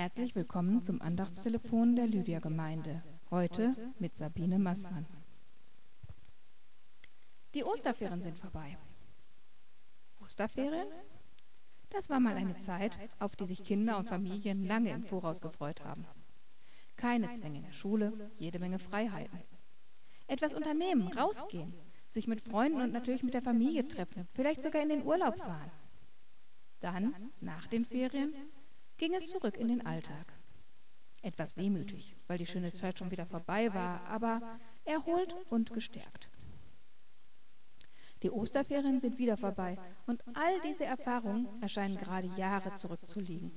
Herzlich willkommen zum Andachtstelefon der Lydia-Gemeinde. Heute mit Sabine Massmann. Die Osterferien sind vorbei. Osterferien? Das war mal eine Zeit, auf die sich Kinder und Familien lange im Voraus gefreut haben. Keine Zwänge in der Schule, jede Menge Freiheiten. Etwas unternehmen, rausgehen, sich mit Freunden und natürlich mit der Familie treffen, vielleicht sogar in den Urlaub fahren. Dann, nach den Ferien, ging es zurück in den Alltag. Etwas wehmütig, weil die schöne Zeit schon wieder vorbei war, aber erholt und gestärkt. Die Osterferien sind wieder vorbei und all diese Erfahrungen erscheinen gerade Jahre zurückzuliegen.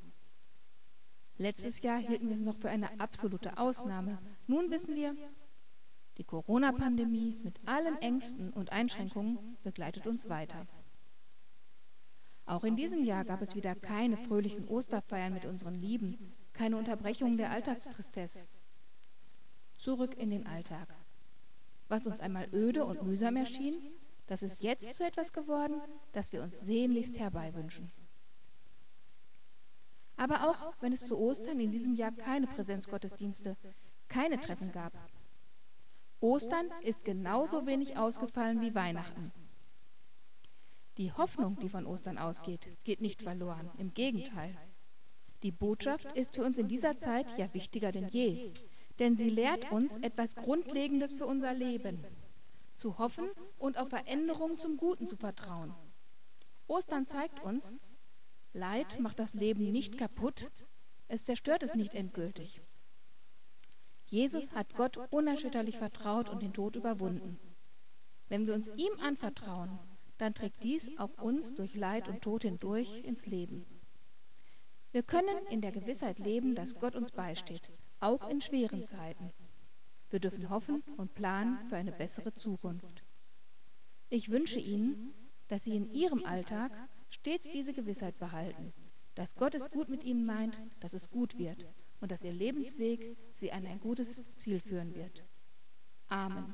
Letztes Jahr hielten wir es noch für eine absolute Ausnahme. Nun wissen wir, die Corona-Pandemie mit allen Ängsten und Einschränkungen begleitet uns weiter. Auch in diesem Jahr gab es wieder keine fröhlichen Osterfeiern mit unseren Lieben, keine Unterbrechung der Alltagstristesse. Zurück in den Alltag. Was uns einmal öde und mühsam erschien, das ist jetzt zu etwas geworden, das wir uns sehnlichst herbeiwünschen. Aber auch wenn es zu Ostern in diesem Jahr keine Präsenzgottesdienste, keine Treffen gab. Ostern ist genauso wenig ausgefallen wie Weihnachten. Die Hoffnung, die von Ostern ausgeht, geht nicht verloren. Im Gegenteil. Die Botschaft ist für uns in dieser Zeit ja wichtiger denn je, denn sie lehrt uns etwas Grundlegendes für unser Leben. Zu hoffen und auf Veränderung zum Guten zu vertrauen. Ostern zeigt uns, Leid macht das Leben nicht kaputt, es zerstört es nicht endgültig. Jesus hat Gott unerschütterlich vertraut und den Tod überwunden. Wenn wir uns ihm anvertrauen, dann trägt dies auch uns durch Leid und Tod hindurch ins Leben. Wir können in der Gewissheit leben, dass Gott uns beisteht, auch in schweren Zeiten. Wir dürfen hoffen und planen für eine bessere Zukunft. Ich wünsche Ihnen, dass Sie in Ihrem Alltag stets diese Gewissheit behalten, dass Gott es gut mit Ihnen meint, dass es gut wird und dass Ihr Lebensweg Sie an ein gutes Ziel führen wird. Amen.